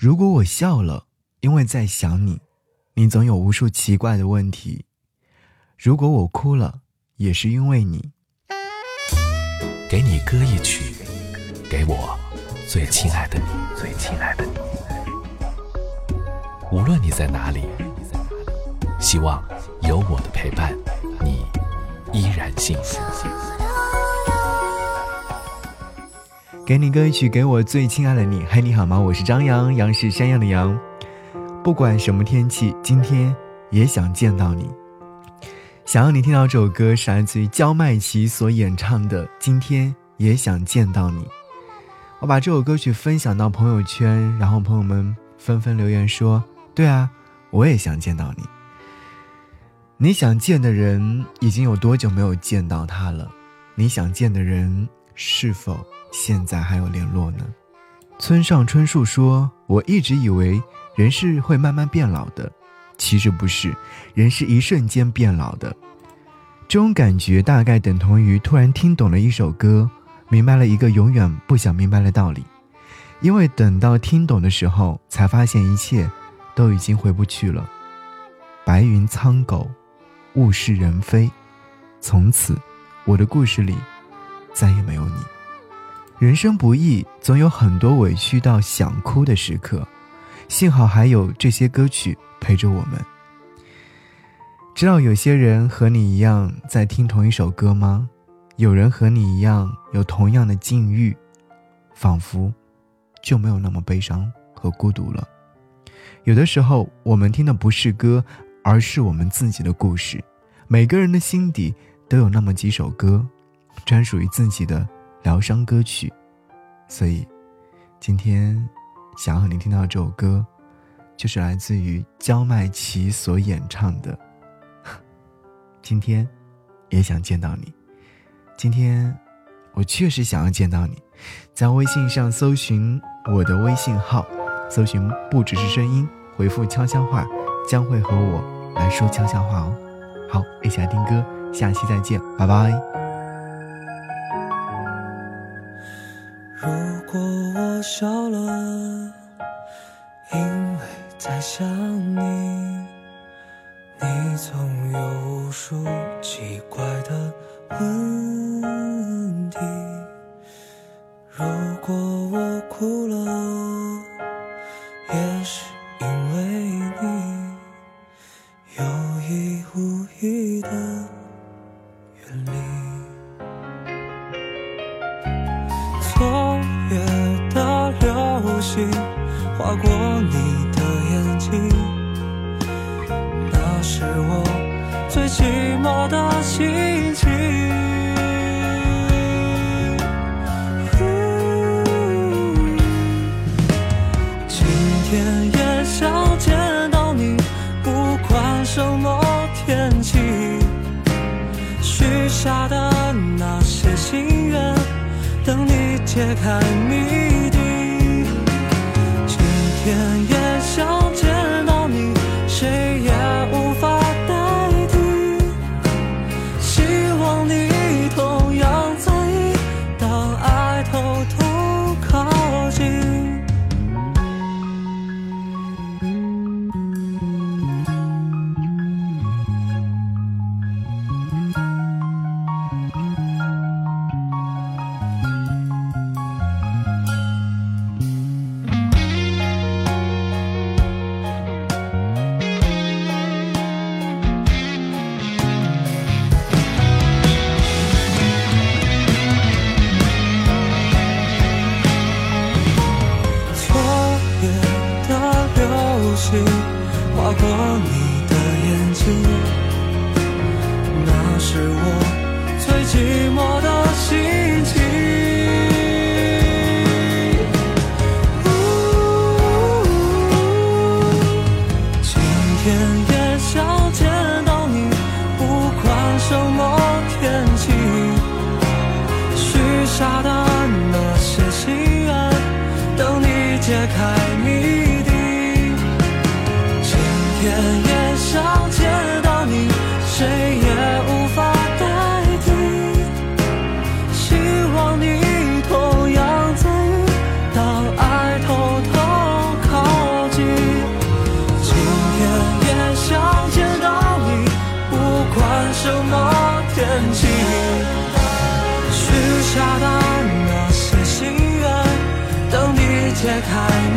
如果我笑了，因为在想你，你总有无数奇怪的问题；如果我哭了，也是因为你。给你歌一曲，给我最亲爱的你，最亲爱的你。无论你在哪里，希望有我的陪伴，你依然幸福。给你歌曲，给我最亲爱的你。嗨，你好吗？我是张扬，杨是山羊的羊。不管什么天气，今天也想见到你。想要你听到这首歌，是来自于焦麦琪所演唱的《今天也想见到你》。我把这首歌曲分享到朋友圈，然后朋友们纷纷留言说：“对啊，我也想见到你。”你想见的人已经有多久没有见到他了？你想见的人是否？现在还有联络呢。村上春树说：“我一直以为人是会慢慢变老的，其实不是，人是一瞬间变老的。这种感觉大概等同于突然听懂了一首歌，明白了一个永远不想明白的道理。因为等到听懂的时候，才发现一切都已经回不去了。白云苍狗，物是人非，从此我的故事里再也没有你。”人生不易，总有很多委屈到想哭的时刻，幸好还有这些歌曲陪着我们。知道有些人和你一样在听同一首歌吗？有人和你一样有同样的境遇，仿佛就没有那么悲伤和孤独了。有的时候，我们听的不是歌，而是我们自己的故事。每个人的心底都有那么几首歌，专属于自己的。疗伤歌曲，所以今天想要和您听到这首歌，就是来自于焦麦琪所演唱的。今天也想见到你，今天我确实想要见到你，在微信上搜寻我的微信号，搜寻不只是声音，回复悄悄话，将会和我来说悄悄话哦。好，一起来听歌，下期再见，拜拜。如果我笑了，因为在想你。你总有无数奇怪的问题。如果我哭了，也是划过你的眼睛，那是我最寂寞的心情。今天也想见到你，不管什么天气，许下的那些心愿，等你解开谜划过你的眼睛，那是我最寂寞的心情。今天也想见到你，不管什么天气，许下的那些心愿，等你解开谜。下的那些心愿等你解开